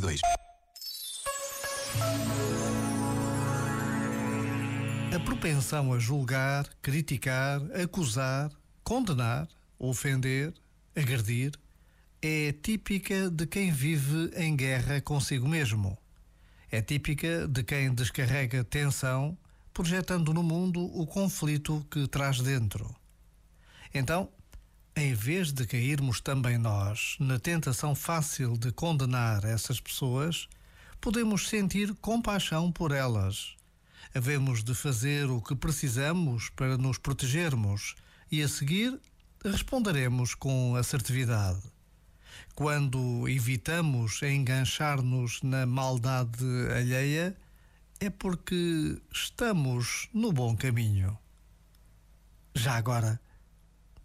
2022. A propensão a julgar, criticar, acusar, condenar, ofender, agredir é típica de quem vive em guerra consigo mesmo. É típica de quem descarrega tensão, projetando no mundo o conflito que traz dentro. Então, em vez de cairmos também nós na tentação fácil de condenar essas pessoas, podemos sentir compaixão por elas Havemos de fazer o que precisamos para nos protegermos e a seguir responderemos com assertividade. Quando evitamos enganchar-nos na maldade alheia, é porque estamos no bom caminho. Já agora,